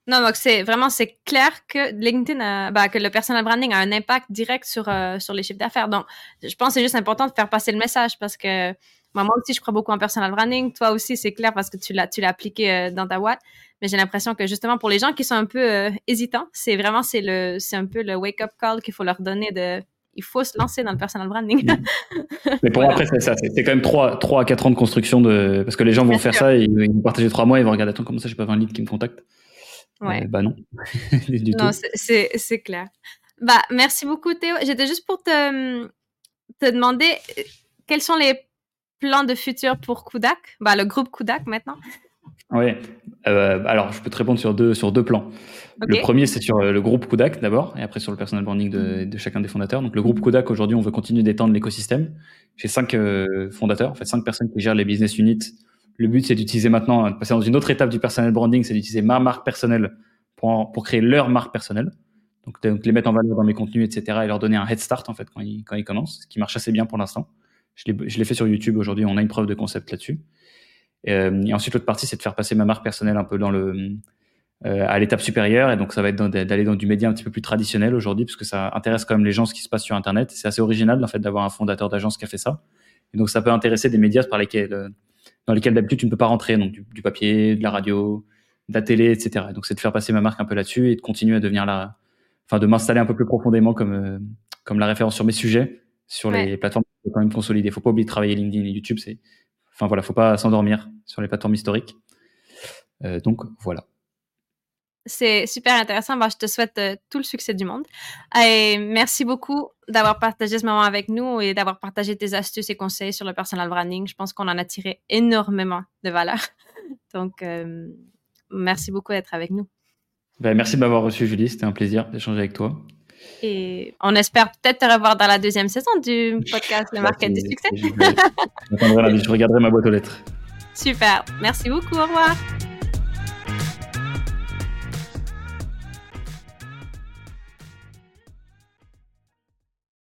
Non, donc c'est vraiment c'est clair que LinkedIn, bah, que le personal branding a un impact direct sur euh, sur les chiffres d'affaires. Donc, je pense que c'est juste important de faire passer le message parce que moi aussi, je crois beaucoup en personal branding. Toi aussi, c'est clair parce que tu l'as tu l'as appliqué euh, dans ta boîte. Mais j'ai l'impression que justement pour les gens qui sont un peu euh, hésitants, c'est vraiment c'est le c'est un peu le wake up call qu'il faut leur donner de il faut se lancer dans le personal branding. Mm. *laughs* Mais pour après, c'est ça. C'est quand même 3, 3 à 4 ans de construction de. Parce que les gens vont faire ça, ils, vont partager 3 mois, ils vont regarder, attends, comment ça, j'ai pas 20 leads qui me contactent. Ouais. Euh, bah non. *laughs* non, c'est clair. Bah, merci beaucoup, Théo. J'étais juste pour te, te demander euh, quels sont les plans de futur pour Kudak, bah, le groupe Kudak maintenant. Oui, euh, alors je peux te répondre sur deux, sur deux plans. Le premier, c'est sur le groupe Kudak d'abord, et après sur le personal branding de, de, chacun des fondateurs. Donc le groupe Kudak, aujourd'hui, on veut continuer d'étendre l'écosystème. J'ai cinq fondateurs, en fait cinq personnes qui gèrent les business units le but, c'est d'utiliser maintenant, de passer dans une autre étape du personal branding, c'est d'utiliser ma marque personnelle pour, pour créer leur marque personnelle. Donc, les mettre en valeur dans mes contenus, etc. et leur donner un head start, en fait, quand ils, quand ils commencent, ce qui marche assez bien pour l'instant. Je l'ai fait sur YouTube aujourd'hui, on a une preuve de concept là-dessus. Et, euh, et, ensuite, l'autre partie, c'est de faire passer ma marque personnelle un peu dans le, euh, à l'étape supérieure. Et donc, ça va être d'aller dans du média un petit peu plus traditionnel aujourd'hui, parce que ça intéresse quand même les gens ce qui se passe sur Internet. C'est assez original, en fait, d'avoir un fondateur d'agence qui a fait ça. Et donc, ça peut intéresser des médias par lesquels, euh, dans lesquels d'habitude tu ne peux pas rentrer, donc du, papier, de la radio, de la télé, etc. Donc c'est de faire passer ma marque un peu là-dessus et de continuer à devenir là, enfin de m'installer un peu plus profondément comme euh, comme la référence sur mes sujets sur les plateformes faut quand même consolider. Faut pas oublier de travailler LinkedIn et YouTube. C'est, enfin voilà, faut pas s'endormir sur les plateformes historiques. Euh, donc voilà. C'est super intéressant. Bah, je te souhaite euh, tout le succès du monde. Et merci beaucoup d'avoir partagé ce moment avec nous et d'avoir partagé tes astuces et conseils sur le personal branding. Je pense qu'on en a tiré énormément de valeur. *laughs* Donc, euh, merci beaucoup d'être avec nous. Ben, merci de m'avoir reçu, Julie. C'était un plaisir d'échanger avec toi. Et on espère peut-être te revoir dans la deuxième saison du podcast Le Market du Succès. je regarderai ma boîte aux lettres. Super. Merci beaucoup. Au revoir.